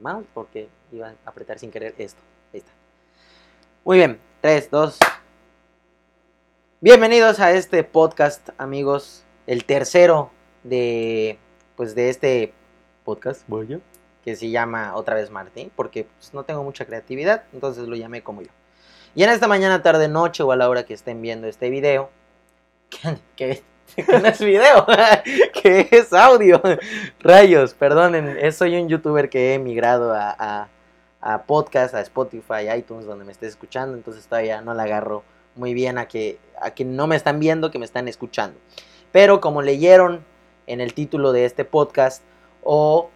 mouse porque iba a apretar sin querer esto. Ahí está. Muy bien, 3, 2. Bienvenidos a este podcast, amigos. El tercero de pues de este podcast, Voy que se llama otra vez Martín, porque pues, no tengo mucha creatividad, entonces lo llamé como yo. Y en esta mañana, tarde, noche o a la hora que estén viendo este video, que, que no es video, que es audio, rayos, perdonen, soy un youtuber que he emigrado a, a, a podcast, a Spotify, iTunes, donde me estés escuchando, entonces todavía no la agarro muy bien a que, a que no me están viendo, que me están escuchando. Pero como leyeron en el título de este podcast o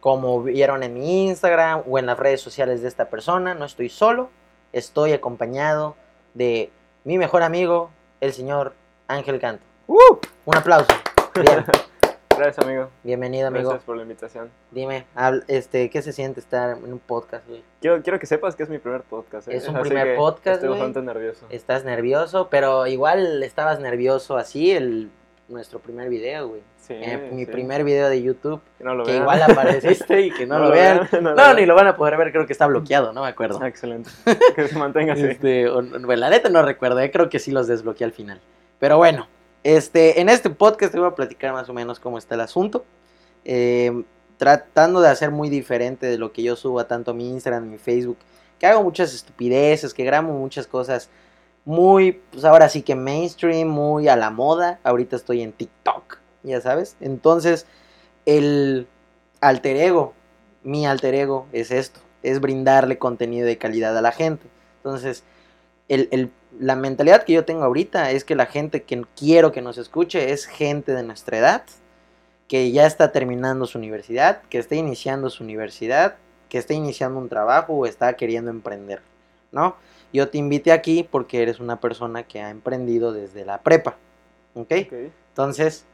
como vieron en mi Instagram o en las redes sociales de esta persona, no estoy solo, estoy acompañado de mi mejor amigo, el señor Ángel Canto. ¡Uh! Un aplauso. Bien, Gracias, amigo. bienvenido, amigo. Gracias por la invitación. Dime, este, ¿qué se siente estar en un podcast, güey? Quiero, quiero que sepas que es mi primer podcast. ¿eh? Es un Así primer podcast, Estoy güey. bastante nervioso. Estás nervioso, pero igual estabas nervioso así el nuestro primer video, güey. Sí, Eh, mi sí. primer video de YouTube, Que no lo que vean. igual apareciste y que no, lo lo vean. vean, no No, lo vean. ni lo van a poder ver, creo que está bloqueado, no me acuerdo. Ah, excelente. que se mantenga así. Este, o- bueno, la neta no recuerdo, eh, creo que sí los desbloqueé al final. Pero bueno, este, en este podcast te voy a platicar más o menos cómo está el asunto. Eh, tratando de hacer muy diferente de lo que yo subo a tanto a mi Instagram mi Facebook. Que hago muchas estupideces, que grabo muchas cosas muy, pues ahora sí que mainstream, muy a la moda. Ahorita estoy en TikTok, ya sabes. Entonces, el alter ego, mi alter ego es esto, es brindarle contenido de calidad a la gente. Entonces, el, el- la mentalidad que yo tengo ahorita es que la gente que quiero que nos escuche es gente de nuestra edad, que ya está terminando su universidad, que está iniciando su universidad, que está iniciando un trabajo o está queriendo emprender, ¿no? Yo te invité aquí porque eres una persona que ha emprendido desde la prepa, ¿ok? Entonces,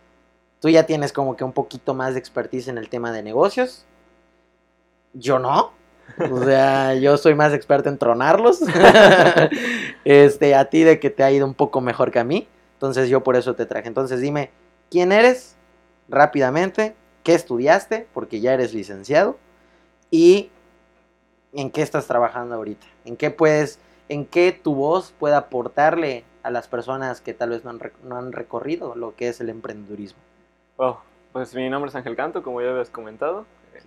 tú ya tienes como que un poquito más de expertise en el tema de negocios. Yo no. O sea, yo soy más experto en tronarlos. este, a ti de que te ha ido un poco mejor que a mí. Entonces, yo por eso te traje. Entonces, dime, ¿quién eres? Rápidamente, ¿qué estudiaste? Porque ya eres licenciado. Y en qué estás trabajando ahorita. ¿En qué puedes, en qué tu voz puede aportarle a las personas que tal vez no han, no han recorrido lo que es el emprendedurismo? Oh, pues mi nombre es Ángel Canto, como ya habías comentado.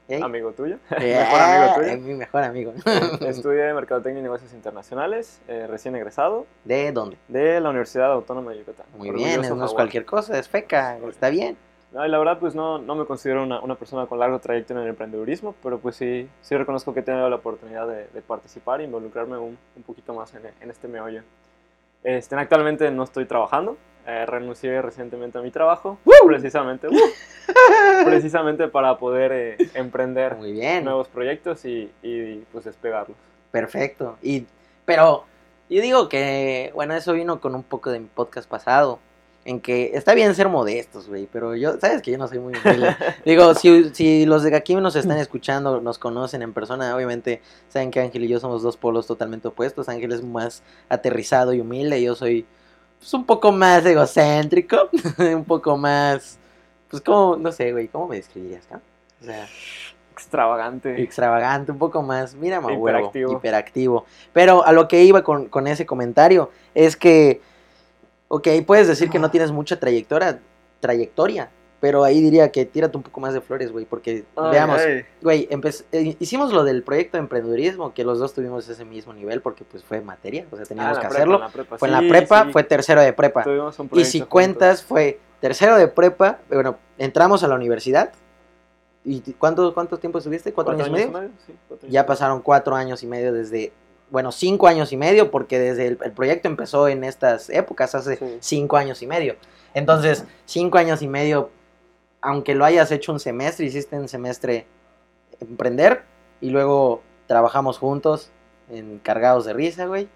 Eh. Amigo tuyo. Eh, Mejor amigo tuyo. es mi mejor amigo. Estudié Mercadotecnia y Negocios Internacionales, eh, recién egresado ¿De dónde? de la Universidad Autónoma de Yucatán. Muy Orgulloso bien, no es cualquier cosa, es feca, está bien. No, y la verdad, pues no, no me considero una, una persona con largo trayecto en el emprendedurismo, pero pues sí, sí reconozco que he tenido la oportunidad de, de participar e involucrarme un, un poquito más en, en este meollo. Este, actualmente no estoy trabajando, eh, renuncié recientemente a mi trabajo, precisamente, precisamente para poder eh, emprender Muy bien. nuevos proyectos y, y, pues despegarlos. Perfecto. Y, pero yo digo que, bueno, eso vino con un poco de mi podcast pasado. En que está bien ser modestos, güey, pero yo, sabes que yo no soy muy humilde. Digo, si, si los de aquí nos están escuchando, nos conocen en persona, obviamente saben que Ángel y yo somos dos polos totalmente opuestos. Ángel es más aterrizado y humilde, yo soy pues, un poco más egocéntrico, un poco más, pues como, no sé, güey, ¿cómo me describirías, no? O sea, Extravagante. extravagante, un poco más, mira, ma huevo, Hiperactivo. hiperactivo. Pero a lo que iba con, con ese comentario es que, ok, puedes decir que no tienes mucha trayectoria, trayectoria, pero ahí diría que tírate un poco más de flores, güey, porque Ay, veamos, ay. güey, eh, hicimos lo del proyecto de emprendedurismo, que los dos tuvimos ese mismo nivel porque pues fue materia, o sea, Ah, teníamos en que prepa, hacerlo. en la prepa. Fue en la prepa, sí. fue tercero de prepa. Tuvimos un Y si juntos. cuentas, fue tercero de prepa, bueno, entramos a la universidad. ¿Y cuánto, cuánto tiempo estuviste? ¿Cuatro, años y medio? Sí, cuatro años Ya pasaron cuatro años y medio desde, bueno, cinco años y medio, porque desde el, el proyecto empezó en estas épocas, hace Sí. cinco años y medio. Entonces, cinco años y medio, aunque lo hayas hecho un semestre, hiciste un semestre emprender y luego trabajamos juntos en Cargados de Risa, güey,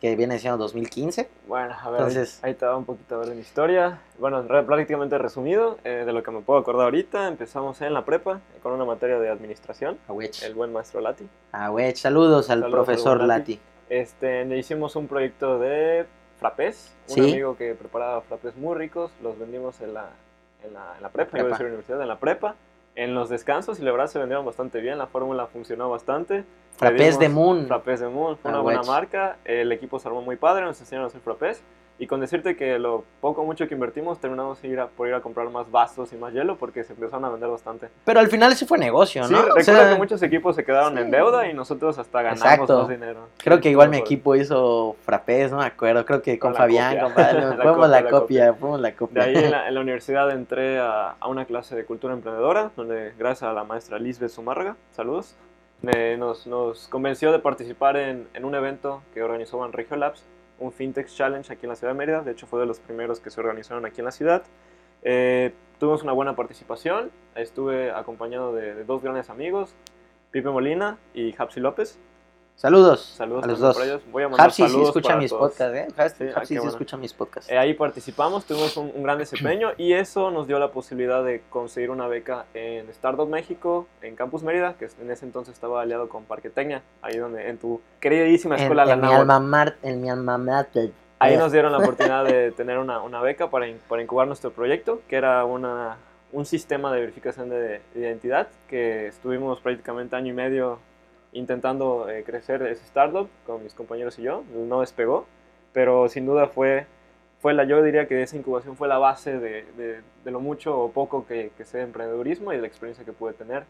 que viene siendo 2015. Bueno, a ver, Entonces- ahí, te va un poquito a ver de mi historia. Bueno, prácticamente resumido, eh, de lo que me puedo acordar ahorita, empezamos en la prepa con una materia de administración, Awech. el buen maestro Lati. Awech, saludos al Saludos al profesor Lati. Lati. Este, le hicimos un proyecto de frappés, un Sí. amigo que preparaba frappés muy ricos, los vendimos en la, en la, en la prepa, iba a prepa. decir universidad, en la prepa. en los descansos y la verdad se vendieron bastante bien, la fórmula funcionó bastante. Frappés de Moon. Frappés de Moon, fue Ah, una buena marca, el equipo se armó muy padre, nos enseñaron a hacer frappés y con decirte que lo poco o mucho que invertimos terminamos ir a- por ir a comprar más vasos y más hielo porque se empezaron a vender bastante. Pero al final sí fue negocio, Sí, ¿no? O recuerdo sea, que muchos equipos se quedaron sí. en deuda y nosotros hasta ganamos Exacto. más dinero. Creo que igual mi equipo hizo frappés, no me acuerdo. Creo que con, Fabián, copia. con Fabián, La fuimos copia, la la copia, fuimos la De copia. ahí en la, en la universidad entré a, a una clase de cultura emprendedora, donde gracias a la maestra Lisbeth Zumárraga, saludos, me- nos, nos convenció de participar en, en un evento que organizó Banregio Labs, un FinTech Challenge aquí en la ciudad de Mérida, de hecho fue de los primeros que se organizaron aquí en la ciudad. Eh, tuvimos una buena participación, estuve acompañado de, de dos grandes amigos, Pipe Molina y Hapsi López. Saludos, Saludos a los dos. ellos. Voy a mandar Hapsi sí escucha para mis todos. podcasts, ¿eh? Hapsi Sí, ah, sí bueno. escucha mis podcasts. Eh, ahí participamos, tuvimos un, un gran desempeño y eso nos dio la posibilidad de conseguir una beca en Startup México, en Campus Mérida, que en ese entonces estaba aliado con Parque Tecnia, ahí donde, en tu queridísima en, escuela La en mi alma mar, en mi alma mater. Ahí nos dieron la oportunidad de tener una, una beca para, in- para incubar nuestro proyecto, que era una, un sistema de verificación de, de identidad, que estuvimos prácticamente año y medio intentando eh, crecer ese startup con mis compañeros y yo. No despegó, pero sin duda fue, fue la, yo diría que esa incubación fue la base de, de- de lo mucho o poco que, que sé de emprendedurismo y de la experiencia que pude tener.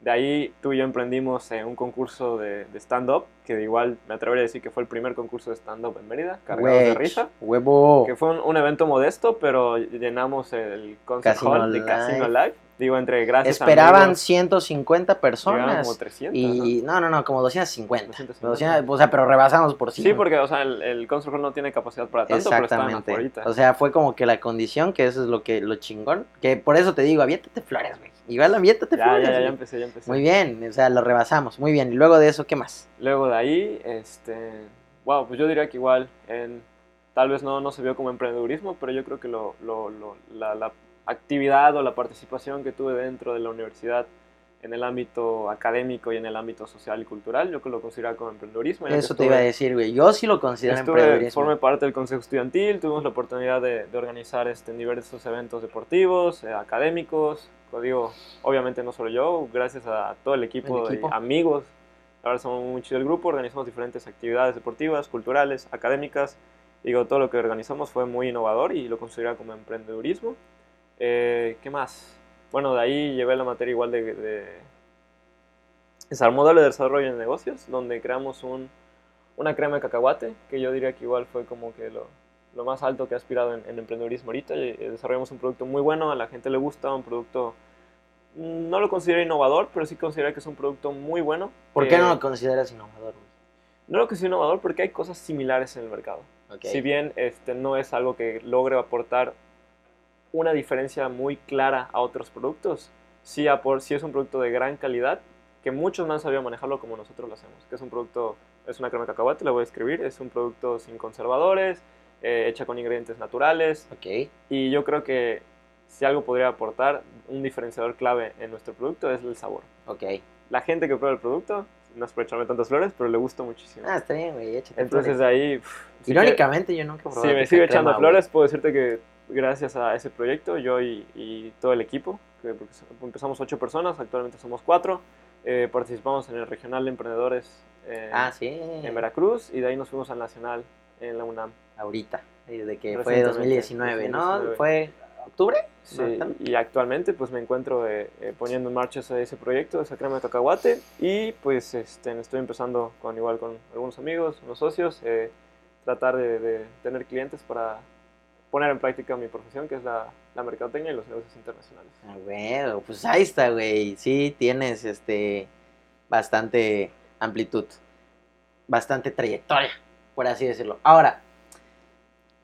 De ahí tú y yo emprendimos eh, un concurso de, de stand-up, que igual me atrevería a decir que fue el primer concurso de stand-up en Mérida, cargados de Wedge, risa. Huevo. Que fue un, un evento modesto, pero llenamos el concert Casino hall de. Casino Live. Digo, entre gracias Esperaban amigos, 150 llegaron personas. como 300. Y no, no, no, como 250. 250. 200, o sea, pero rebasamos por ¿no? Sí, cien. porque o sea, el, el hall no tiene capacidad para tanto, pero Exactamente. afuera. O sea, fue como que la condición, que eso es lo que lo chingón. Que por eso te digo, aviéntate flores, güey. Igual aviéntate ya, flores. ya, ya, empecé, ya empecé. Muy bien, o sea, lo rebasamos. Muy bien. Y luego de eso, ¿qué más? Luego de ahí, este, wow, pues yo diría que igual, en, tal vez no, no se vio como emprendedurismo, pero yo creo que lo, lo- lo- la, la actividad o la participación que tuve dentro de la universidad en el ámbito académico y en el ámbito social y cultural, yo que lo considero como emprendedurismo. Eso te iba a estuve- decir, güey. Yo sí lo considero Estuve, emprendedurismo. formé parte del consejo estudiantil, tuvimos la oportunidad de, de organizar este, diversos eventos deportivos, eh, académicos. Digo, obviamente no solo yo, gracias a todo el equipo, El equipo. de amigos. Ahora somos muy chido el grupo, organizamos diferentes actividades deportivas, culturales, académicas. Digo, todo lo que organizamos fue muy innovador y lo considero como emprendedurismo. Eh, ¿Qué más? Bueno, de ahí llevé la materia igual de, de modelo de desarrollo de negocios, donde creamos un, una crema de cacahuate, que yo diría que igual fue como que lo, lo más alto que he aspirado en, en emprendedurismo ahorita. Y, eh, desarrollamos un producto muy bueno, a la gente le gusta, un producto, mm, no lo considero innovador, pero sí considero que es un producto muy bueno. ¿Por qué no lo consideras innovador, No lo considero innovador porque hay cosas similares en el mercado. güey? Ok. Si bien este, no es algo que logre aportar una diferencia muy clara a otros productos, sí, es un producto de gran calidad que muchos no han sabido manejarlo como nosotros lo hacemos. Que es un producto, es una crema de cacahuate, la voy a escribir, es un producto sin conservadores, eh, hecha con ingredientes naturales Ok. y yo creo que si algo podría aportar un diferenciador clave en nuestro producto es el sabor. Ok. La gente que prueba el producto, no es por echarme tantas flores, pero le gusta muchísimo. Ah, está bien, güey. Entonces flores. ahí... pf, sí que- Irónicamente, yo nunca he si me crema, echando güey. flores, puedo decirte que gracias a ese proyecto, yo y, y todo el equipo, que porque empezamos ocho personas, actualmente somos cuatro, eh, participamos en el Regional de Emprendedores eh, Ah, sí. en Veracruz y de ahí nos fuimos al Nacional en la UNAM. Ahorita. Desde que fue Recientemente, 2019, ¿no? 2019. ¿Fue octubre? Sí, No, ¿tan- y actualmente pues me encuentro eh, eh, poniendo en marcha ese, ese proyecto, esa crema de cacahuate y pues este, estoy empezando con igual con algunos amigos, unos socios, eh, tratar de, de tener clientes para poner en práctica mi profesión que es la, la mercadotecnia y los negocios internacionales. Ah, güey, pues ahí está, güey. Sí, tienes este bastante amplitud, bastante trayectoria, por así decirlo. Ahora,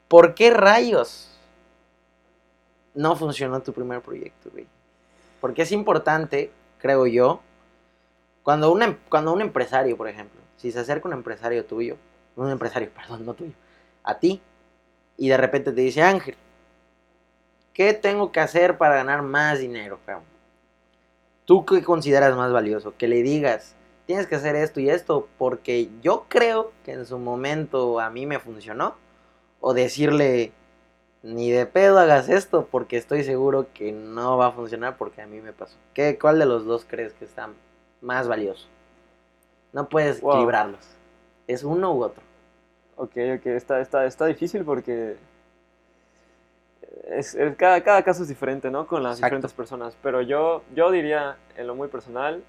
¿por qué rayos no funcionó tu primer proyecto, güey? Porque es importante, creo yo, cuando, una, em- cuando un empresario, por ejemplo, si se acerca un empresario tuyo, un empresario, perdón, no tuyo, a ti, y de repente te dice, Ángel, ¿qué tengo que hacer para ganar más dinero, cabrón? ¿Tú qué consideras más valioso? Que le digas, tienes que hacer esto y esto, porque yo creo que en su momento a mí me funcionó, o decirle, ni de pedo hagas esto porque estoy seguro que no va a funcionar porque a mí me pasó. ¿Qué, ¿Cuál de los dos crees que está más valioso? No puedes Wow. equilibrarlos. Es uno u otro. Ok, ok, está, está, está difícil porque es, es- cada, cada caso es diferente, ¿no? Con las Exacto. diferentes personas. Pero yo, yo diría, en lo muy personal,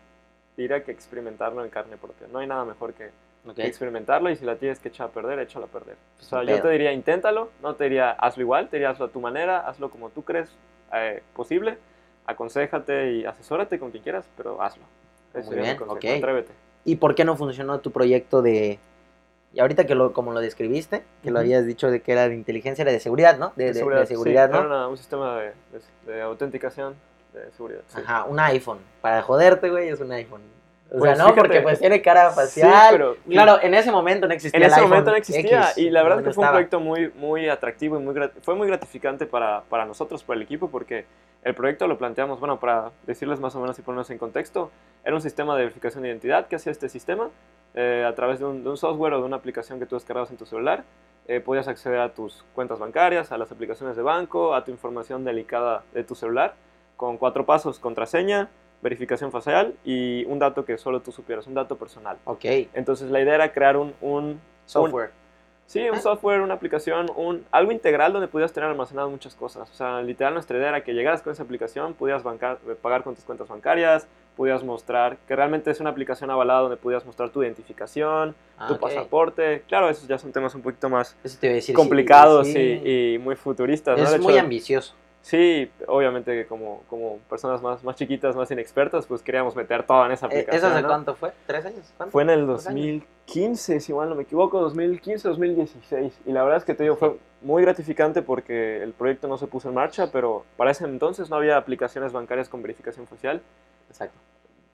diría que experimentarlo en carne propia. No hay nada mejor que ¿ok? experimentarlo y si la tienes que echar a perder, échala a perder. O sea, yo te diría, inténtalo, no te diría, hazlo igual, te diría, hazlo a tu manera, hazlo como tú crees eh, posible, aconséjate y asesórate con quien quieras, pero hazlo. Ese Muy bien, ok. Atrévete. ¿Y por qué no funcionó tu proyecto de... Y ahorita que lo, como lo describiste, que lo Ujú. habías dicho de que era de inteligencia, era de seguridad, ¿no? De, de- de seguridad, sí, ¿no? Era una- un sistema de, autenticación de seguridad. sí. Ajá, un iPhone. Para joderte, güey, es un iPhone. O Pues sea, no, fíjate, porque pues tiene cara sí, facial. pero- claro, en ese momento no existía En el ese iPhone momento no existía X, y la verdad no, es que no fue un estaba. proyecto muy, muy atractivo y muy fue muy gratificante para, para nosotros, para el equipo, porque el proyecto lo planteamos, bueno, para decirles más o menos y ponernos en contexto, era un sistema de verificación de identidad que hacía este sistema eh, a través de un, de un software o de una aplicación que tú descargabas en tu celular. eh, podías acceder a tus cuentas bancarias, a las aplicaciones de banco, a tu información delicada de tu celular, con cuatro pasos, contraseña, verificación facial y un dato que solo tú supieras, un dato personal. Ok, Entonces la idea era crear un, un, software. Sí, un Ah. software, una aplicación, un, algo integral donde pudieras tener almacenadas muchas cosas. O sea, literal nuestra idea era que llegaras con esa aplicación, pudieras bancar, eh, pagar con tus cuentas bancarias, pudieras mostrar, que realmente es una aplicación avalada donde pudieras mostrar tu identificación, Ah, tu pasaporte. Claro, esos ya son temas un poquito más Eso te iba a decir. sí, complicados sí. Y, y muy futuristas. ¿no? Es hecho muy ambicioso. Sí, obviamente como, como personas más, más chiquitas, más inexpertas, pues queríamos meter todo en esa Eh, aplicación. ¿Eso hace ¿no? cuánto fue? ¿Tres años? ¿Cuánto? Fue en el ¿Dos años? 2015, si mal no me equivoco, 2015, 2016. Y la verdad es que te digo, fue muy gratificante porque el proyecto no se puso en marcha, pero para ese entonces no había aplicaciones bancarias con verificación facial. Exacto.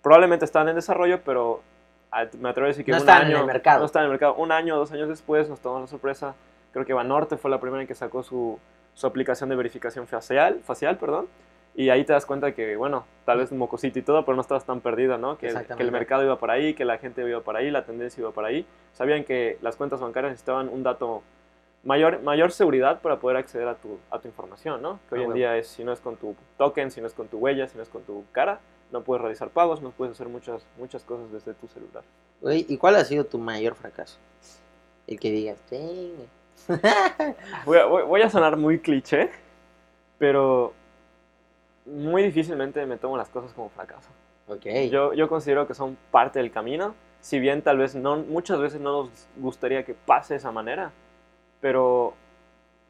Probablemente estaban en desarrollo, pero a- me atrevo a decir que No un estaban en el mercado. No estaban en el mercado. Un año o dos años después nos tomó la sorpresa. Creo que Banorte fue la primera en que sacó su, su aplicación de verificación facial, facial, perdón. Y ahí te das cuenta que, bueno, tal vez mocosito y todo, pero no estabas tan perdida, ¿no? Que, el- que el Exactamente. mercado iba por ahí, que la gente iba por ahí, la tendencia iba por ahí. Sabían que las cuentas bancarias necesitaban un dato, mayor, mayor seguridad para poder acceder a tu, a tu información, ¿no? Que hoy Ah, en huevo. día es, si no es con tu token, si no es con tu huella, si no es con tu cara, no puedes realizar pagos, no puedes hacer muchas, muchas cosas desde tu celular. ¿y cuál ha sido tu mayor fracaso? El que digas, "Chingue". Voy a, voy- a sonar muy cliché, pero muy difícilmente me tomo las cosas como fracaso. Ok. Yo, yo considero que son parte del camino, si bien tal vez no, muchas veces no nos gustaría que pase de esa manera, pero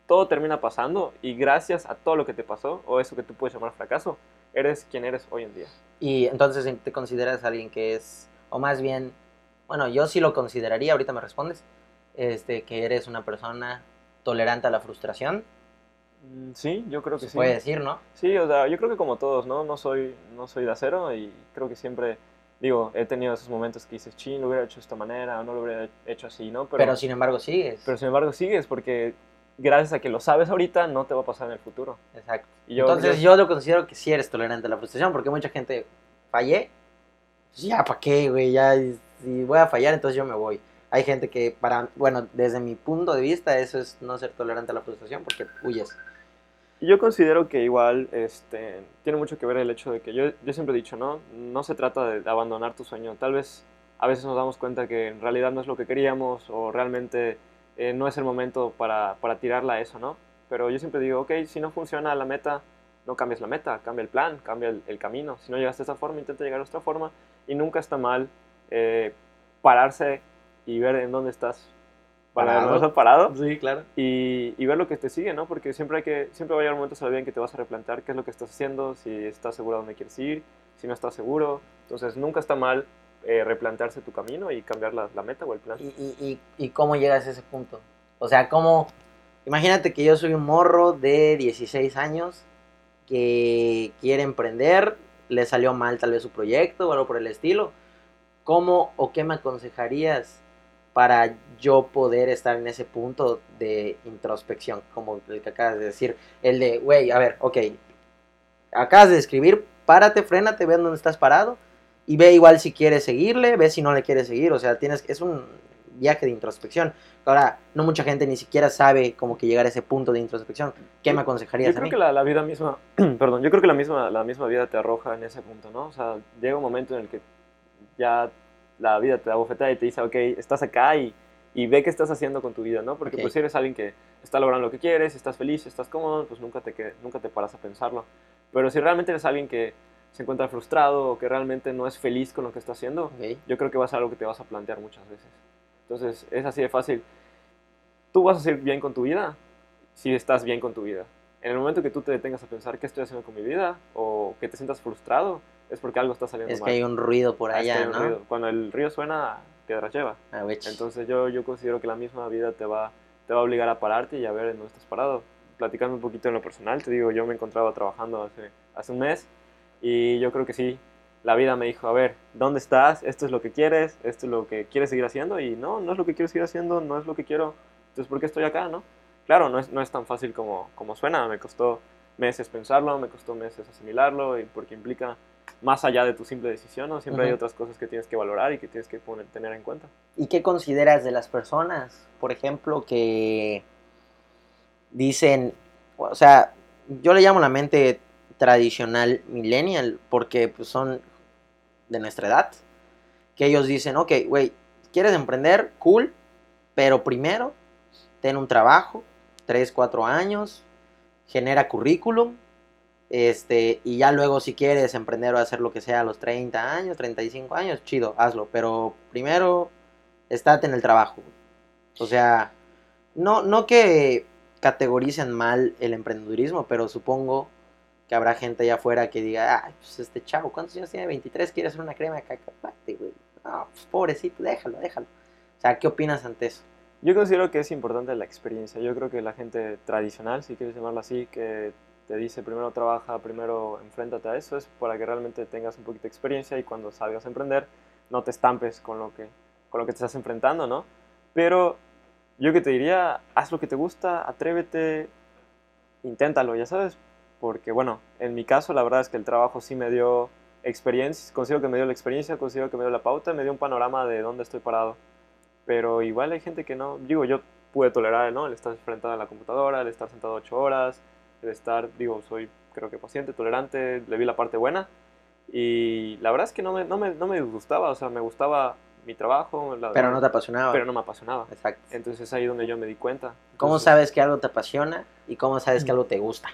todo termina pasando y gracias a todo lo que te pasó, o eso que tú puedes llamar fracaso, eres quien eres hoy en día. Y entonces te consideras alguien que es, o más bien, bueno, yo sí lo consideraría, ahorita me respondes, este, que eres una persona tolerante a la frustración, Mm, Sí, yo creo que se sí. puede decir, ¿no? Sí, o sea, yo creo que como todos, ¿no? No soy, no soy de acero y creo que siempre, digo, he tenido esos momentos que dices, chin, lo hubiera hecho de esta manera o no lo hubiera hecho así, ¿no? Pero, sin embargo sigues. pero sin embargo sigues porque gracias a que lo sabes ahorita no te va a pasar en el futuro. Exacto. Y yo- entonces yo- yo, lo considero que sí eres tolerante a la frustración, porque mucha gente, fallé, pues ya, ¿para qué, güey? Ya, si voy a fallar, entonces yo me voy. Hay gente que, para, bueno, desde mi punto de vista, eso es no ser tolerante a la frustración, porque huyes. Yo considero que igual este, tiene mucho que ver el hecho de que yo, yo siempre he dicho, ¿no? No se trata de abandonar tu sueño. Tal vez a veces nos damos cuenta que en realidad no es lo que queríamos o realmente eh, no es el momento para, para tirarla a eso, ¿no? Pero yo siempre digo, ok, si no funciona la meta, no cambies la meta, cambia el plan, cambia el, el camino. Si no llegaste de esta forma, intenta llegar de otra forma. Y nunca está mal eh, pararse y ver en dónde estás Parado. parado. parado Sí, claro. y, y ver lo que te sigue, ¿no? Porque siempre hay que siempre va a llegar momentos en la vida en que te vas a replantear qué es lo que estás haciendo, si estás seguro a dónde quieres ir, si no estás seguro. Entonces nunca está mal eh, replantearse tu camino y cambiar la, la meta o el plan. ¿Y, y, y, y cómo llegas a ese punto? O sea, ¿cómo? Imagínate que yo soy un morro de 16 años que quiere emprender, le salió mal tal vez su proyecto o algo por el estilo. ¿Cómo o qué me aconsejarías para yo poder estar en ese punto de introspección, como el que acabas de decir? El de, güey, a ver, ok, acabas de escribir, párate, frénate, ve dónde estás parado y ve igual si quieres seguirle, ve si no le quieres seguir, o sea, tienes es un viaje de introspección. Ahora, no mucha gente ni siquiera sabe cómo que llegar a ese punto de introspección. ¿Qué me aconsejarías Yo a creo mí? que la, la vida misma, perdón, yo creo que la misma, la misma vida te arroja en ese punto, ¿no? O sea, llega un momento en el que ya la vida te da bofetada y te dice, ok, estás acá y, y ve qué estás haciendo con tu vida, ¿no? Porque Ok. pues si eres alguien que está logrando lo que quieres, estás feliz, estás cómodo, pues nunca te, nunca te paras a pensarlo. Pero si realmente eres alguien que se encuentra frustrado o que realmente no es feliz con lo que está haciendo, yo creo que va a ser algo que te vas a plantear muchas veces. Entonces, es así de fácil. Tú vas a ser bien con tu vida si estás bien con tu vida. En el momento que tú te detengas a pensar qué estoy haciendo con mi vida o que te sientas frustrado, es porque algo está saliendo Es mal. que hay un ruido por Ah, es que allá, hay un ¿no? ruido. Cuando el río suena, piedras lleva. Ah. Entonces yo, yo considero que la misma vida te va, te va a obligar a pararte y a ver en dónde estás parado. Platicando un poquito en lo personal, te digo, yo me encontraba trabajando hace, hace un mes y yo creo que sí, la vida me dijo, a ver, ¿dónde estás? Esto es lo que quieres, esto es lo que quieres seguir haciendo y no, no es lo que quiero seguir haciendo, no es lo que quiero, entonces ¿por qué estoy acá, no? Claro, no es, no es tan fácil como, como suena, me costó meses pensarlo, me costó meses asimilarlo y porque implica más allá de tu simple decisión, ¿no? Siempre hay otras cosas que tienes que valorar y que tienes que poner, tener en cuenta. ¿Y qué consideras de las personas, por ejemplo, que dicen, o sea, yo le llamo la mente tradicional millennial porque pues, son de nuestra edad, que ellos dicen, ok, güey, ¿quieres emprender? Cool, pero primero ten un trabajo, 3, 4 años, genera currículum, este, y ya luego si quieres emprender o hacer lo que sea a los 30 años, 35 años, chido, hazlo, pero primero estate en el trabajo. O sea, no, no que categoricen mal el emprendedurismo, pero supongo que habrá gente allá afuera que diga, ay, pues este chavo, ¿cuántos años tiene? 23, quiere hacer una crema de cacahuate, güey. No, pues pobrecito, déjalo, déjalo. O sea, ¿qué opinas ante eso? Yo considero que es importante la experiencia. Yo creo que la gente tradicional, si quieres llamarlo así, que te dice primero trabaja, primero enfréntate a eso, es para que realmente tengas un poquito de experiencia y cuando salgas a emprender no te estampes con lo que, con lo que te estás enfrentando, ¿no? Pero yo que te diría, haz lo que te gusta, atrévete, inténtalo, ya sabes, porque bueno, en mi caso la verdad es que el trabajo sí me dio experiencia, considero que me dio la experiencia, considero que me dio la pauta, me dio un panorama de dónde estoy parado. Pero igual hay gente que no, digo, yo pude tolerar, ¿no? El estar enfrentado a la computadora, el estar sentado ocho horas, estar, digo, soy creo que paciente, tolerante, le vi la parte buena. Y la verdad es que no me, no me, no me gustaba, o sea, me gustaba mi trabajo, la- Pero no te apasionaba. pero no me apasionaba. Exacto. Entonces es ahí donde yo me di cuenta. ¿Cómo Entonces, sabes que algo te apasiona y cómo sabes que algo te gusta?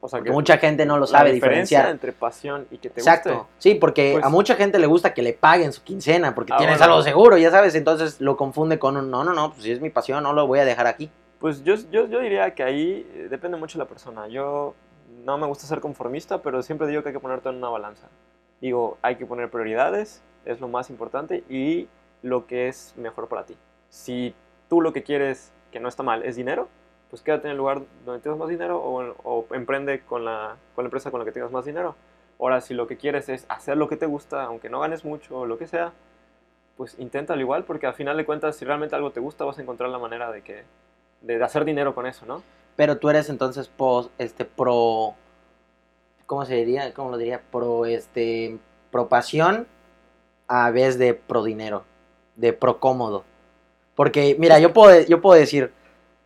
O sea, Porque mucha gente no lo la sabe diferencia diferenciar. entre pasión y que te Exacto. guste. Sí, porque Pues- a mucha gente le gusta que le paguen su quincena porque Ah, tienes bueno. algo seguro, ya sabes, entonces lo confunde con un no, no, no, pues si es mi pasión, no lo voy a dejar aquí. Pues yo, yo, yo diría que ahí eh, depende mucho de la persona. Yo no me gusta ser conformista, pero siempre digo que hay que poner todo en una balanza. Digo, hay que poner prioridades, es lo más importante, y lo que es mejor para ti. Si tú lo que quieres, que no está mal, es dinero, pues quédate en el lugar donde tengas más dinero o, emprende con la, con la empresa con la que tengas más dinero. Ahora, si lo que quieres es hacer lo que te gusta, aunque no ganes mucho o lo que sea, pues inténtalo igual, porque al final de cuentas, si realmente algo te gusta, vas a encontrar la manera de que de hacer dinero con eso, ¿no? Pero tú eres entonces pos- este pro ¿cómo se diría? ¿Cómo lo diría? Pro este pro pasión a vez de pro dinero, de pro cómodo. Porque mira, yo puedo yo puedo decir,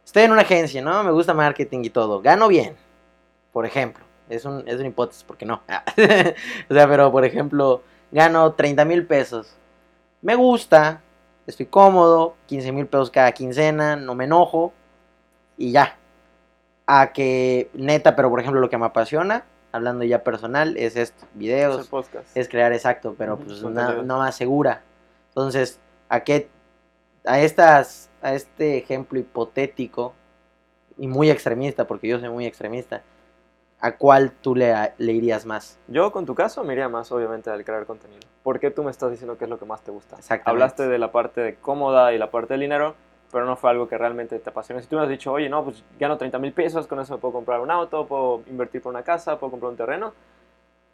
estoy en una agencia, ¿no? Me gusta marketing y todo, gano bien. Por ejemplo, es un es una hipótesis, porque no. o sea, pero por ejemplo, gano 30 mil pesos. Me gusta, estoy cómodo, 15 mil pesos cada quincena, no me enojo y ya. A que neta, pero por ejemplo lo que me apasiona, hablando ya personal, es esto, videos, es crear exacto, pero pues no, no más segura. Entonces, ¿a qué? A estas, a este ejemplo hipotético y muy extremista, porque yo soy muy extremista, ¿a cuál tú le, le irías más? Yo con tu caso me iría más obviamente al crear contenido. ¿Por qué tú me estás diciendo qué es lo que más te gusta? Exactamente. Hablaste de la parte de cómoda y la parte del dinero, pero no fue algo que realmente te apasiona. Si tú me has dicho, oye, no, pues gano 30 mil pesos, con eso me puedo comprar un auto, puedo invertir por una casa, puedo comprar un terreno,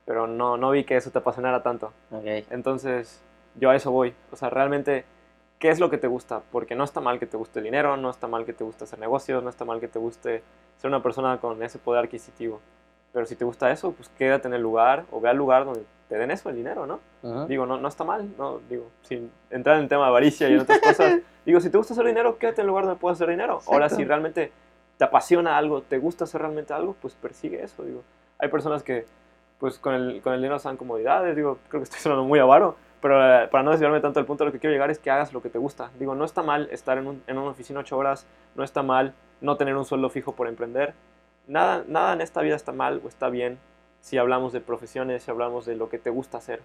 pero no, no vi que eso te apasionara tanto. Entonces, yo a eso voy. O sea, realmente, ¿qué es lo que te gusta? Porque no está mal que te guste el dinero, no está mal que te guste hacer negocios, no está mal que te guste ser una persona con ese poder adquisitivo. Pero si te gusta eso, pues quédate en el lugar o ve al lugar donde te den eso, el dinero, ¿no? Digo, no, no está mal, ¿no? Digo, sin entrar en el tema de avaricia y en otras cosas. Digo, si te gusta hacer dinero, quédate en el lugar donde puedas hacer dinero. Ahora, si realmente te apasiona algo, te gusta hacer realmente algo, pues persigue eso, digo. Hay personas que, pues, con el, con el dinero se dan comodidades, digo, creo que estoy sonando muy avaro, pero eh, para no desviarme tanto del punto, lo que quiero llegar es que hagas lo que te gusta. Digo, no está mal estar en, un- en una oficina ocho horas, no está mal no tener un sueldo fijo por emprender. Nada, nada en esta vida está mal o está bien si hablamos de profesiones, si hablamos de lo que te gusta hacer.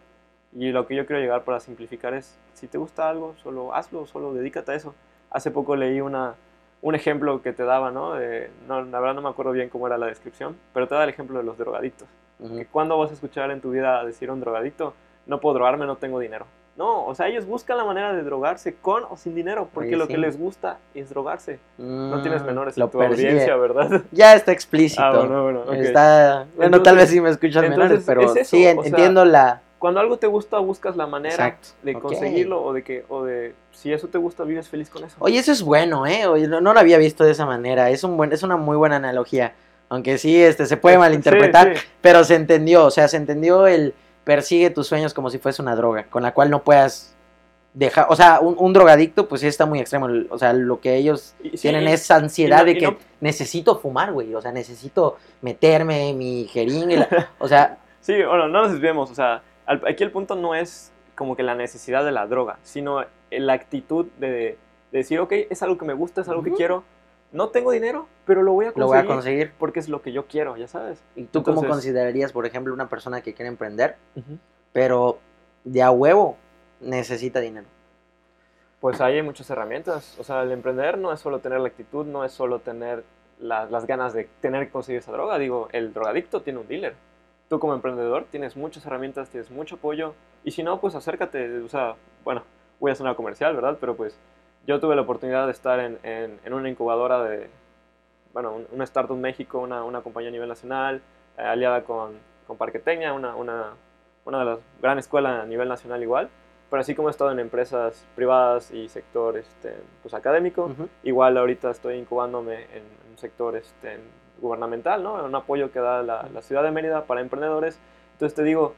Y lo que yo quiero llegar para simplificar es, si te gusta algo, solo hazlo, solo dedícate a eso. Hace poco leí una, un ejemplo que te daba, ¿no? De- no, La verdad no me acuerdo bien cómo era la descripción, pero te da el ejemplo de los drogadictos. Que ¿Cuándo vas a escuchar en tu vida decir a un drogadicto, no puedo drogarme, no tengo dinero? No, o sea, ellos buscan la manera de drogarse con o sin dinero, porque lo sí. que les gusta es drogarse. No tienes Mm, menores lo en tu persigue. audiencia, ¿verdad? Ya está explícito. Ah, bueno. Está, bueno, tal vez sí me escuchan menores, pero es sí, en- o sea, entiendo la... Cuando algo te gusta, buscas la manera Exacto, de conseguirlo o de que, o de, si eso te gusta, vives feliz con eso. Oye, eso es bueno, ¿eh? Oye, no, no lo había visto de esa manera. Es, un buen, es una muy buena analogía. Aunque sí, este, se puede malinterpretar, Sí, sí. pero se entendió. O sea, se entendió el persigue tus sueños como si fuese una droga, con la cual no puedas dejar... O sea, un, un drogadicto, pues sí está muy extremo. O sea, lo que ellos Y- sí, tienen y- esa ansiedad no- de que no- necesito fumar, güey. O sea, necesito meterme mi jeringa. la- O sea, Sí, bueno, no nos desviemos. O sea, aquí el punto no es como que la necesidad de la droga, sino la actitud de, de decir, ok, es algo que me gusta, es algo que quiero. No tengo dinero, pero lo voy a lo conseguir, voy a conseguir. porque es lo que yo quiero, ya sabes. ¿Y tú cómo considerarías, por ejemplo, una persona que quiere emprender, pero de a huevo necesita dinero? Pues ahí hay muchas herramientas. O sea, el emprender no es solo tener la actitud, no es solo tener la- las ganas de tener que conseguir esa droga. Digo, el drogadicto tiene un dealer. Tú como emprendedor tienes muchas herramientas, tienes mucho apoyo. Y si no, pues acércate. O sea, bueno, voy a sonar comercial, ¿verdad? Pero pues yo tuve la oportunidad de estar en, en- en una incubadora de, bueno, un- una Startup México, una, una compañía a nivel nacional, eh, aliada con, con Parqueteña, una, una, una de las gran escuelas a nivel nacional igual. Pero así como he estado en empresas privadas y sector este, pues, académico, Ujú. igual ahorita estoy incubándome en un sector este, gubernamental, ¿no? Un apoyo que da la, la ciudad de Mérida para emprendedores. Entonces te digo,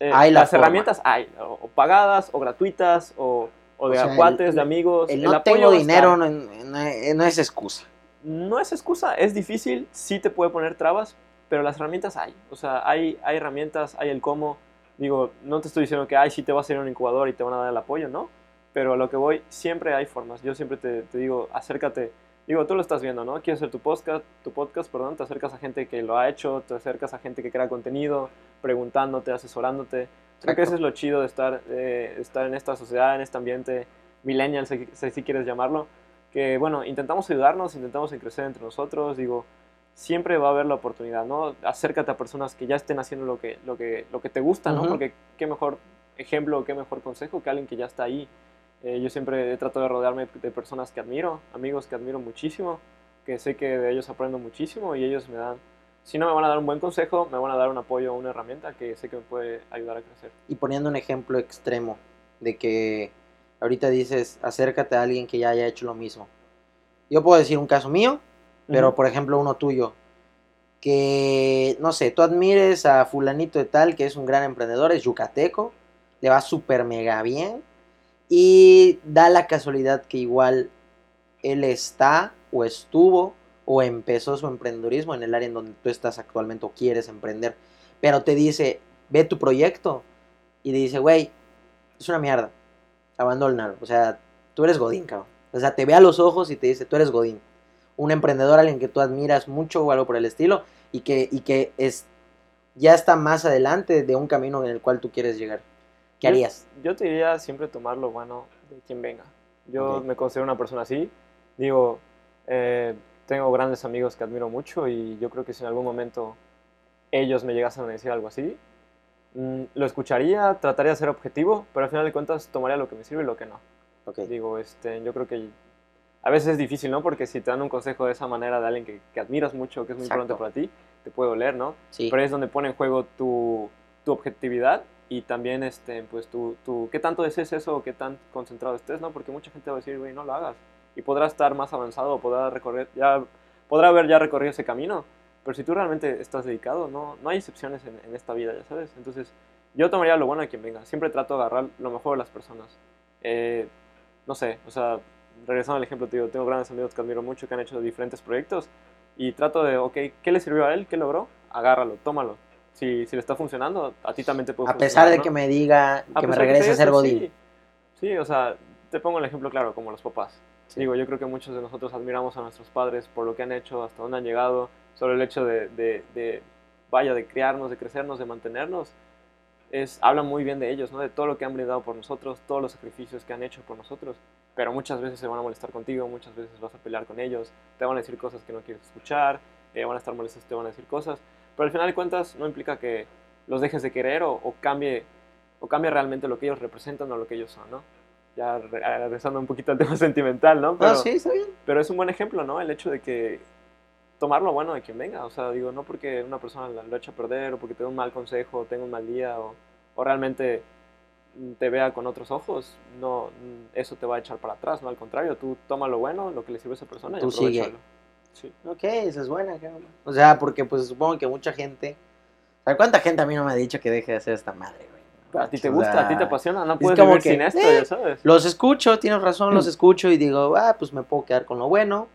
eh, Hay la las forma. herramientas hay, o, o pagadas, o gratuitas, o, o de el- de amigos. El el no apoyo tengo dinero no, no- no es excusa. No es excusa, es difícil, sí te puede poner trabas, pero las herramientas hay. O sea, hay, hay herramientas, hay el cómo. Digo, no te estoy diciendo que, ay, sí te vas a ir a un incubador y te van a dar el apoyo, ¿no? Pero a lo que voy, siempre hay formas. Yo siempre te, te digo, acércate. Digo, tú lo estás viendo, ¿no? Quieres hacer tu podcast, tu podcast, perdón, te acercas a gente que lo ha hecho, te acercas a gente que crea contenido, preguntándote, asesorándote. Creo que eso es lo chido de estar, de estar en esta sociedad, en este ambiente millennial, si, si quieres llamarlo, que bueno, intentamos ayudarnos, intentamos en crecer entre nosotros, digo, siempre va a haber la oportunidad, ¿no? Acércate a personas que ya estén haciendo lo que, lo que, lo que te gusta, ¿no? Ujú. Porque qué mejor ejemplo, qué mejor consejo que alguien que ya está ahí. Eh, yo siempre trato de rodearme de personas que admiro, amigos que admiro muchísimo, que sé que de ellos aprendo muchísimo y ellos me dan, si no me van a dar un buen consejo, me van a dar un apoyo, una herramienta que sé que me puede ayudar a crecer. Y poniendo un ejemplo extremo de que ahorita dices, acércate a alguien que ya haya hecho lo mismo. Yo puedo decir un caso mío, pero por ejemplo uno tuyo. Que, no sé, tú admires a fulanito de tal, que es un gran emprendedor, es yucateco, le va súper mega bien. Y da la casualidad que igual él está o estuvo o empezó su emprendedurismo en el área en donde tú estás actualmente o quieres emprender. Pero te dice, ve tu proyecto y te dice, güey, es una mierda, abandónalo. O sea, tú eres Godín, cabrón. O sea, te ve a los ojos y te dice, tú eres Godín. Un emprendedor, alguien que tú admiras mucho o algo por el estilo y que, y que es, ya está más adelante de un camino en el cual tú quieres llegar. ¿Qué Yo- harías? Yo te diría siempre tomar lo bueno de quien venga. Yo Ok. me considero una persona así. Digo, eh, tengo grandes amigos que admiro mucho y yo creo que si en algún momento ellos me llegasen a decir algo así, mm, lo escucharía, trataría de ser objetivo, pero al final de cuentas tomaría lo que me sirve y lo que no. Ok. Digo, este, yo creo que a veces es difícil, ¿no? Porque si te dan un consejo de esa manera de alguien que, que admiras mucho, que es muy Exacto. importante para ti, te puede doler, ¿no? Sí. pero es donde pone en juego tu, tu objetividad y también este pues tu, tu qué tanto desees eso o qué tan concentrado estés no porque mucha gente va a decir güey no lo hagas y podrá estar más avanzado podrá recorrer ya podrá haber ya recorrido ese camino Pero si tú realmente estás dedicado, no, no hay excepciones en, en esta vida, ya sabes. Entonces, yo tomaría lo bueno de quien venga. Siempre trato de agarrar lo mejor de las personas. Eh, no sé, o sea, regresando al ejemplo, te digo, tengo grandes amigos que admiro mucho, que han hecho diferentes proyectos y trato de, ok, ¿qué le sirvió a él? ¿Qué logró? Agárralo, tómalo. Si, si le está funcionando, a ti también te puede A pesar de que me diga que me regrese a ser Godín. Sí. sí, o sea, te pongo el ejemplo claro, como los papás. Digo, yo creo que muchos de nosotros admiramos a nuestros padres por lo que han hecho, hasta dónde han llegado, sobre el hecho de, de, de vaya, de criarnos, de crecernos, de mantenernos. Es, habla muy bien de ellos, ¿no? De todo lo que han brindado por nosotros, todos los sacrificios que han hecho por nosotros. Pero muchas veces se van a molestar contigo, muchas veces vas a pelear con ellos, te van a decir cosas que no quieres escuchar, eh, van a estar molestos, te van a decir cosas. Pero al final de cuentas no implica que los dejes de querer o, o cambie o cambie realmente lo que ellos representan o lo que ellos son, ¿no? Ya regresando un poquito al tema sentimental, ¿no? Pero, sí, está bien. Pero es un buen ejemplo, ¿no? El hecho de que tomar lo bueno de quien venga. O sea, digo, no porque una persona lo echa a perder o porque te un mal consejo, o tenga un mal día o, o realmente te vea con otros ojos, no, eso te va a echar para atrás, no al contrario, tú toma lo bueno, lo que le sirve a esa persona tú y sigue. Sí. Ok, esa es buena. O sea, porque pues supongo que mucha gente... ¿Sabes cuánta gente a mí no me ha dicho que deje de hacer esta madre, güey? a ti te gusta, sea, a ti te apasiona, no es puedes vivir que, sin esto, eh, ya sabes. Los escucho, tienes razón, los escucho y digo, ah, pues me puedo quedar con lo bueno.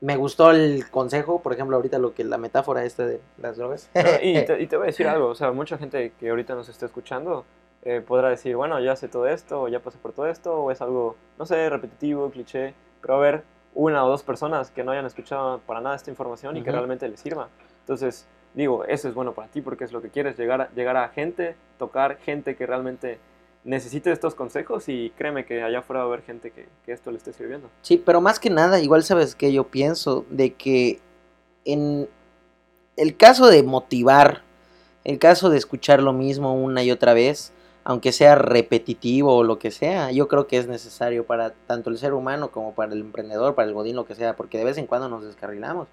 Me gustó el consejo, por ejemplo, ahorita lo que la metáfora esta de las drogas. Y, te, y te voy a decir algo, o sea, mucha gente que ahorita nos está escuchando eh, podrá decir, bueno, ya sé todo esto, o ya pasé por todo esto, o es algo, no sé, repetitivo, cliché, pero a ver, una o dos personas que no hayan escuchado para nada esta información y que realmente les sirva. Entonces, digo, eso es bueno para ti porque es lo que quieres, llegar a, llegar a gente, tocar gente que realmente necesite estos consejos y créeme que allá afuera va a haber gente que, que esto le esté sirviendo. Sí, pero más que nada, igual sabes que yo pienso de que en el caso de motivar, el caso de escuchar lo mismo una y otra vez, aunque sea repetitivo o lo que sea, yo creo que es necesario para tanto el ser humano como para el emprendedor, para el godín, lo que sea, porque de vez en cuando nos descarrilamos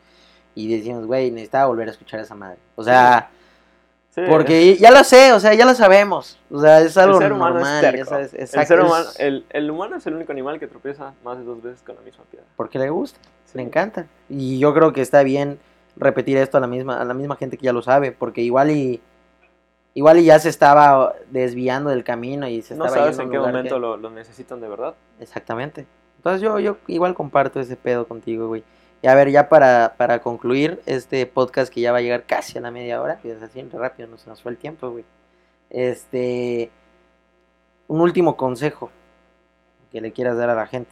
y decimos, güey, necesitaba volver a escuchar esa madre. O sea, Sí, porque ya lo sé, o sea, ya lo sabemos. O sea, es algo ser humano es normal. terco. el, ser es humano, el, el humano es el único animal que tropieza más de dos veces con la misma piedra. Porque le gusta. Sí. Le encanta. Y yo creo que está bien repetir esto a la misma, a la misma gente que ya lo sabe, porque igual y igual y ya se estaba desviando del camino y se No estaba sabes yendo a en qué momento que- lo, lo necesitan de verdad. Exactamente. Entonces yo, yo igual comparto ese pedo contigo, güey. Y a ver, ya para, para concluir este podcast que ya va a llegar casi a la media hora, que es así rápido, no se nos fue el tiempo, güey. Este, un último consejo que le quieras dar a la gente.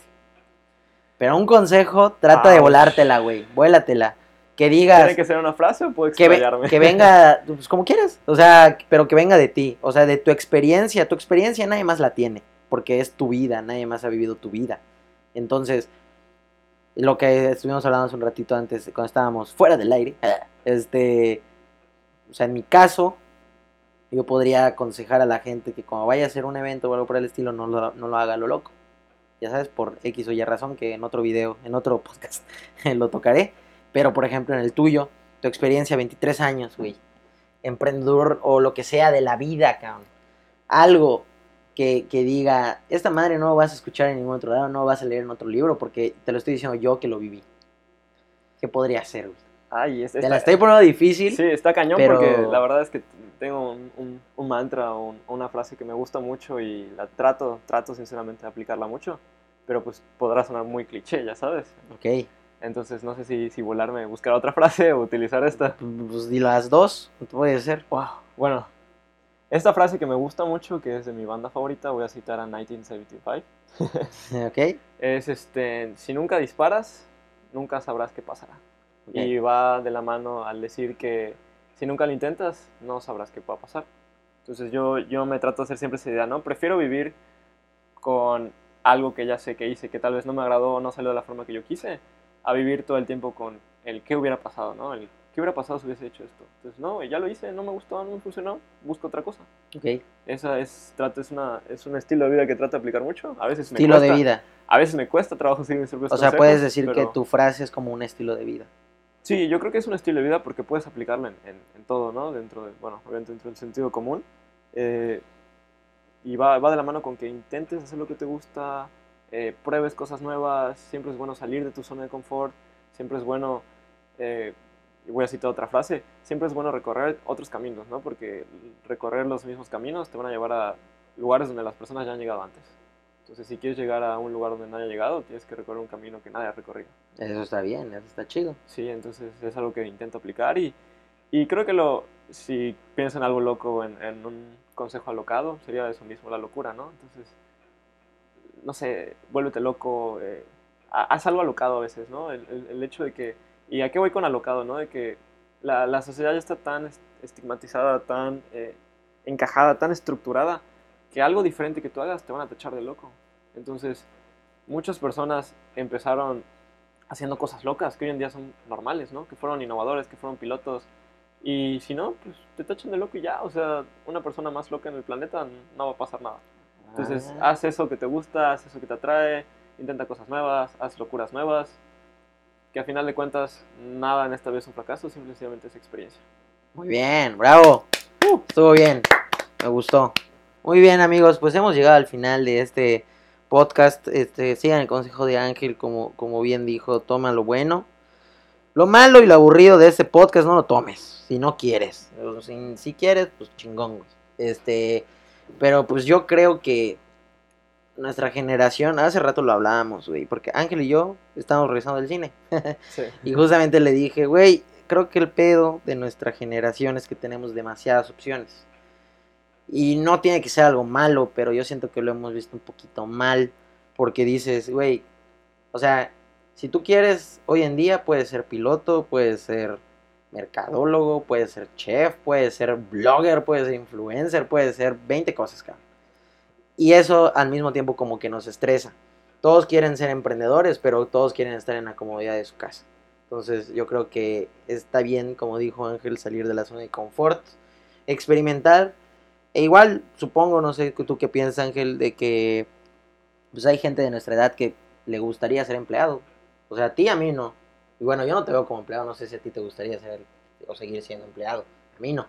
Pero un consejo, trata de Ouch. volártela, güey. Vuélatela. Que digas, ¿Tiene que ser una frase o puedo que, ve- explayarme? que venga, pues como quieras, o sea, pero que venga de ti, o sea, de tu experiencia, tu experiencia nadie más la tiene, porque es tu vida, nadie más ha vivido tu vida. Entonces, lo que estuvimos hablando hace un ratito antes, cuando estábamos fuera del aire, este, o sea, en mi caso, yo podría aconsejar a la gente que cuando vaya a hacer un evento o algo por el estilo, no lo, no lo haga lo loco. Ya sabes, por X o Y razón, que en otro video, en otro podcast, lo tocaré. Pero, por ejemplo, en el tuyo, tu experiencia, 23 años, güey. Emprendedor o lo que sea de la vida, cabrón. Algo que, que diga, esta madre no vas a escuchar en ningún otro lado, no vas a leer en otro libro, porque te lo estoy diciendo yo que lo viví. ¿Qué podría ser, güey? Ay, es, Te está- la estoy poniendo difícil. Sí, está cañón pero- porque la verdad es que tengo un, un- un mantra o un- una frase que me gusta mucho y la trato, trato sinceramente de aplicarla mucho, pero pues podrá sonar muy cliché, ya sabes. Ok. Entonces no sé si, si volarme, buscar otra frase o utilizar esta. Pues di las dos, puede ser. Wow. Bueno, esta frase que me gusta mucho, que es de mi banda favorita, voy a citar a 1975. ok. Es este, si nunca disparas, nunca sabrás qué pasará. Y va de la mano al decir que si nunca lo intentas, no sabrás qué va a pasar. Entonces yo, yo me trato de hacer siempre esa idea, ¿no? Prefiero vivir con algo que ya sé que hice, que tal vez no me agradó o no salió de la forma que yo quise, a vivir todo el tiempo con el qué hubiera pasado, ¿no? El qué hubiera pasado si hubiese hecho esto. Entonces, no, ya lo hice, no me gustó, no me funcionó, busco otra cosa. Ok. Esa es, trato, es, una, es un estilo de vida que trato de aplicar mucho. A veces me Estilo de vida. A veces me cuesta trabajo seguir mis propios O sea, consejos, puedes decir que tu frase es como un estilo de vida. Sí, yo creo que es un estilo de vida porque puedes aplicarlo en, en- en todo, ¿no? Dentro de, bueno, obviamente dentro del sentido común. Eh, y va, va de la mano con que intentes hacer lo que te gusta, eh, pruebes cosas nuevas, siempre es bueno salir de tu zona de confort, siempre es bueno, eh, voy a citar otra frase, siempre es bueno recorrer otros caminos, ¿no? Porque recorrer los mismos caminos te van a llevar a lugares donde las personas ya han llegado antes. Entonces, si quieres llegar a un lugar donde nadie ha llegado, tienes que recorrer un camino que nadie ha recorrido. Eso está bien, eso está chido. Sí, entonces es algo que intento aplicar y, y creo que lo, si piensas en algo loco, en, en un consejo alocado, sería eso mismo, la locura, ¿no? Entonces, no sé, vuélvete loco, eh, haz algo alocado a veces, ¿no? El, el, hecho de que, y a qué voy con alocado, ¿no? De que la, la sociedad ya está tan estigmatizada, tan eh, encajada, tan estructurada, que algo diferente que tú hagas te van a tachar de loco. Entonces, muchas personas empezaron haciendo cosas locas que hoy en día son normales, ¿no? Que fueron innovadores, que fueron pilotos. Y si no, pues te tachan de loco y ya. O sea, una persona más loca en el planeta no va a pasar nada. Entonces, Ah. haz eso que te gusta, haz eso que te atrae, intenta cosas nuevas, haz locuras nuevas. Que a final de cuentas, nada en esta vida es un fracaso, simplemente es experiencia. Muy bien, bravo. Uh, estuvo bien, me gustó. Muy bien, amigos, pues hemos llegado al final de este podcast. Este, sigan el consejo de Ángel, como, como bien dijo, toma lo bueno. Lo malo y lo aburrido de este podcast no lo tomes, si no quieres. Si, si quieres, pues chingón, güey. Este, pero pues yo creo que nuestra generación, hace rato lo hablábamos, güey, porque Ángel y yo estábamos revisando el cine. Sí. Y justamente le dije, güey, creo que el pedo de nuestra generación es que tenemos demasiadas opciones. Y no tiene que ser algo malo, pero yo siento que lo hemos visto un poquito mal. Porque dices, güey, o sea, si tú quieres, hoy en día puedes ser piloto, puedes ser mercadólogo, puedes ser chef, puedes ser blogger, puedes ser influencer, puedes ser 20 cosas, cabrón. Y eso al mismo tiempo como que nos estresa. Todos quieren ser emprendedores, pero todos quieren estar en la comodidad de su casa. Entonces yo creo que está bien, como dijo Ángel, salir de la zona de confort, experimentar. E igual, supongo, no sé tú qué piensas, Ángel, de que pues hay gente de nuestra edad que le gustaría ser empleado. O sea, a ti, a mí no. Y bueno, yo no te veo como empleado, no sé si a ti te gustaría ser o seguir siendo empleado. A mí no.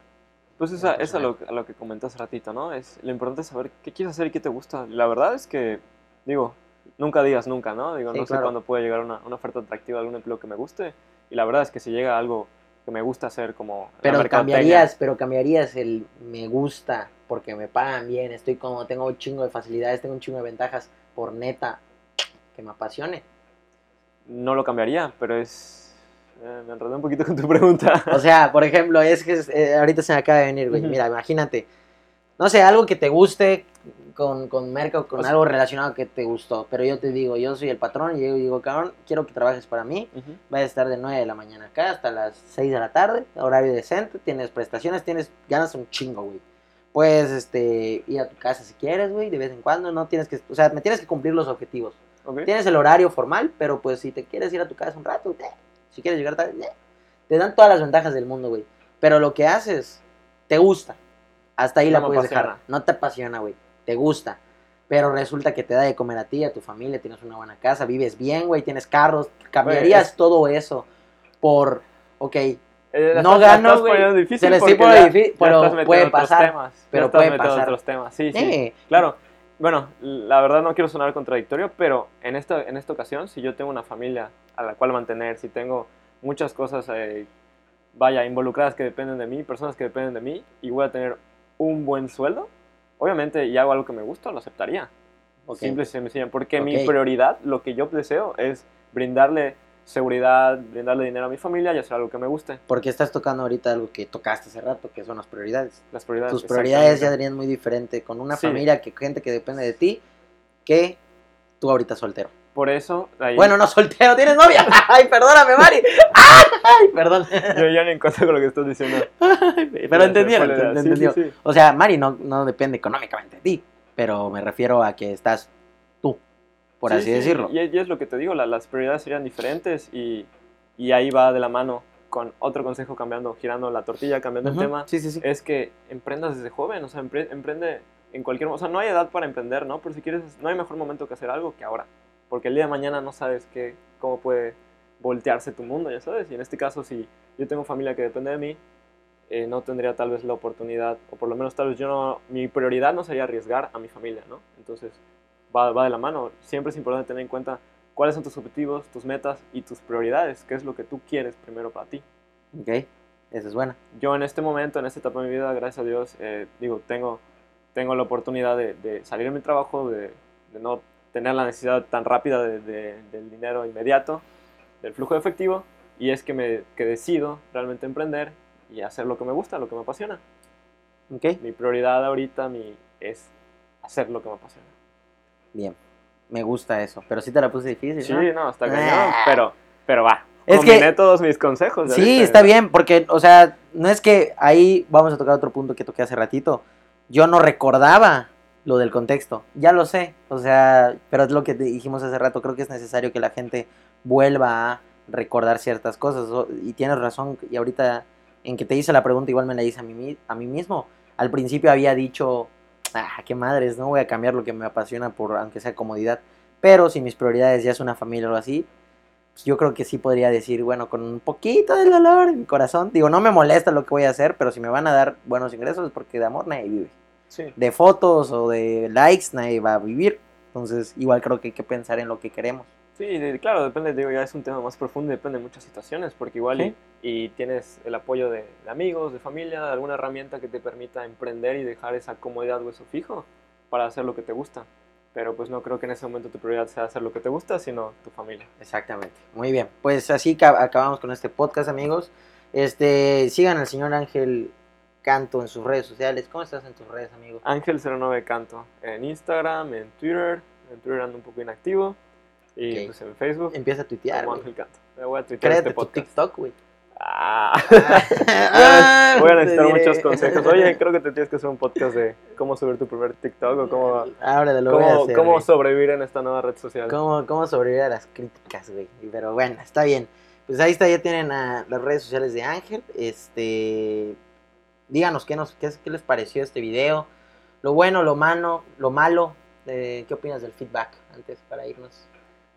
Pues esa, eso a lo, a lo que comentas hace ratito, ¿no? Es, lo importante es saber qué quieres hacer y qué te gusta. La verdad es que, digo, nunca digas nunca, ¿no? Digo, Sí, no sé cuándo puede llegar una, una oferta atractiva, algún empleo que me guste. Y la verdad es que si llega algo que me gusta hacer como... Pero cambiarías, pero cambiarías el me gusta porque me pagan bien, estoy como, tengo un chingo de facilidades, tengo un chingo de ventajas por neta que me apasione. No lo cambiaría, pero es... eh, me enredé un poquito con tu pregunta. O sea, por ejemplo, es que eh, ahorita se me acaba de venir, güey. Mira, imagínate. No sé, algo que te guste con, con Merco, con O sea- algo relacionado que te gustó. Pero yo te digo, yo soy el patrón y yo digo, cabrón, quiero que trabajes para mí. Ujú. Vas a estar de 9 de la mañana acá hasta las 6 de la tarde, horario decente, tienes prestaciones, tienes ganas un chingo, güey. Puedes este, ir a tu casa si quieres, güey, de vez en cuando, no tienes que, o sea, me tienes que cumplir los objetivos. Ok. Tienes el horario formal, pero pues si te quieres ir a tu casa un rato, eh, si quieres llegar tarde, eh, te dan todas las ventajas del mundo, güey. Pero lo que haces, te gusta. Hasta ahí No la puedes apasiona. dejar. No te apasiona, güey. Te gusta. Pero resulta que te da de comer a ti, a tu familia, tienes una buena casa, vives bien, güey, tienes carros. Cambiarías es- todo eso por, ok, Eh, No gano, güey. Se le estoy porque poniendo ya- difícil, pero puede pasar, temas, pero puede pasar. otros temas, sí, sí. eh, Claro, bueno, la verdad no quiero sonar contradictorio, pero en esta, en esta ocasión, si yo tengo una familia a la cual mantener, si tengo muchas cosas, eh, vaya, involucradas que dependen de mí, personas que dependen de mí, y voy a tener un buen sueldo, obviamente, y hago algo que me gusta, lo aceptaría. ok. Simple y sencillo, porque mi Ok. prioridad, lo que yo deseo, es brindarle seguridad, brindarle dinero a mi familia y hacer algo que me guste. Porque estás tocando ahorita algo que tocaste hace rato, que son las prioridades. Las prioridades. tus prioridades ya serían muy diferentes con una Sí. familia que gente que depende de ti que tú ahorita soltero. Por eso, ahí- Bueno, no soltero, tienes novia. Ay, perdóname, Mari. Ay, perdón. yo ya no encuentro con lo que estás diciendo. Pero entendieron. Sí, sí. O sea, Mari no, no depende económicamente de ti, pero me refiero a que estás por Sí, así sí, decirlo. Y, y es lo que te digo, la- las prioridades serían diferentes y, y ahí va de la mano con otro consejo cambiando, girando la tortilla, cambiando el tema, Sí, sí, sí. es que emprendas desde joven, o sea, empre- emprende en cualquier momento, o sea, no hay edad para emprender, ¿no? Pero si quieres, no hay mejor momento que hacer algo que ahora, porque el día de mañana no sabes qué, cómo puede voltearse tu mundo, ya sabes, y en este caso, si yo tengo familia que depende de mí, eh, no tendría tal vez la oportunidad, o por lo menos tal vez yo no, mi prioridad no sería arriesgar a mi familia, ¿no? Entonces, va, va de la mano. Siempre es importante tener en cuenta cuáles son tus objetivos, tus metas y tus prioridades, qué es lo que tú quieres primero para ti. Ok, eso es bueno. Yo en este momento, en esta etapa de mi vida, gracias a Dios, eh, digo, tengo, tengo la oportunidad de, de salir de mi trabajo, de, de no tener la necesidad tan rápida de- de- del dinero inmediato, del flujo de efectivo, y es que, me, que decido realmente emprender y hacer lo que me gusta, lo que me apasiona. Ok, Mi prioridad ahorita mi, es hacer lo que me apasiona. Bien. Me gusta eso. Pero sí te la puse difícil. Sí, ¿no? no, está Ah. cañón, pero, pero va. Es Combiné que- todos mis consejos. Sí, ahorita, está ¿no? bien, porque, o sea, no es que ahí vamos a tocar otro punto que toqué hace ratito. Yo no recordaba lo del contexto, ya lo sé, o sea, pero es lo que dijimos hace rato, creo que es necesario que la gente vuelva a recordar ciertas cosas, y tienes razón, y ahorita en que te hice la pregunta igual me la hice a mí, a mí mismo. Al principio había dicho, ah, qué madres, no voy a cambiar lo que me apasiona por, aunque sea comodidad, pero si mis prioridades ya es una familia o algo así, pues yo creo que sí podría decir, bueno, con un poquito de dolor en mi corazón, digo, no me molesta lo que voy a hacer, pero si me van a dar buenos ingresos es porque de amor nadie vive. Sí. De fotos o de likes nadie va a vivir. Entonces, igual creo que hay que pensar en lo que queremos. Sí, de- claro, depende, digo, ya es un tema más profundo, depende de muchas situaciones, porque igual Sí. y, y tienes el apoyo de, de amigos, de familia, de alguna herramienta que te permita emprender y dejar esa comodidad o eso fijo para hacer lo que te gusta. Pero pues no creo que en ese momento tu prioridad sea hacer lo que te gusta, sino tu familia. Exactamente. Muy bien. Pues así ca- acabamos con este podcast, amigos. Este, sigan al señor Ángel Canto en sus redes sociales. ¿Cómo estás en tus redes, amigo? Ángel 09 Canto, en Instagram, en Twitter, en Twitter ando un poco inactivo, y pues en Facebook, Empieza a tuitear. como. Ángel Canto. Me voy a tuitear Créate este tu. TikTok, güey. Ah. Ah, Voy a te necesitar muchos consejos. Oye, creo que te tienes que hacer un podcast de cómo subir tu primer TikTok o cómo, Ahora lo voy a cómo, hacer. cómo güey. sobrevivir en esta nueva red social. ¿Cómo, cómo sobrevivir a las críticas, güey. Pero bueno, está bien. Pues ahí está, ya tienen a las redes sociales de Ángel. Este, díganos qué, nos, qué, qué les pareció este video. Lo bueno, lo malo, lo malo. eh, ¿Qué opinas del feedback antes para irnos?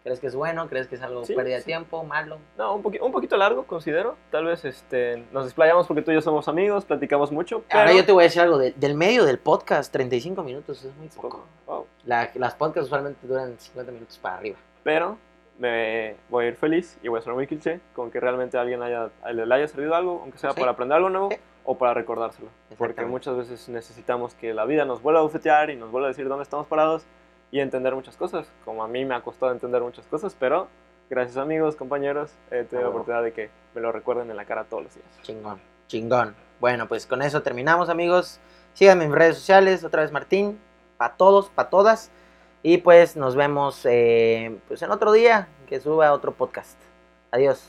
¿Crees que es bueno? ¿Crees que es algo Sí, pérdida de sí. tiempo? ¿Malo? No, un, poqui- un poquito largo, considero. Tal vez este, nos desplayamos porque tú y yo somos amigos, platicamos mucho. Pero... Ahora yo te voy a decir algo de- del medio del podcast. 35 minutos es muy poco. Wow. La- las podcasts usualmente duran 50 minutos para arriba. Pero me voy a ir feliz y voy a ser muy cliché con que realmente a alguien haya, le haya servido algo, aunque sea Sí. para aprender algo nuevo o para recordárselo. Porque muchas veces necesitamos que la vida nos vuelva a bufetear y nos vuelva a decir dónde estamos parados y entender muchas cosas. Como a mí me ha costado entender muchas cosas, pero gracias amigos, compañeros, he tenido la oportunidad de que me lo recuerden en la cara todos los días. Chingón, chingón. Bueno, pues con eso terminamos, amigos. Síganme en mis redes sociales, otra vez Martín, para todos, para todas. Y pues nos vemos eh, pues en otro día que suba otro podcast. Adiós.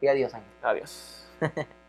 Y adiós, Ángel. Adiós.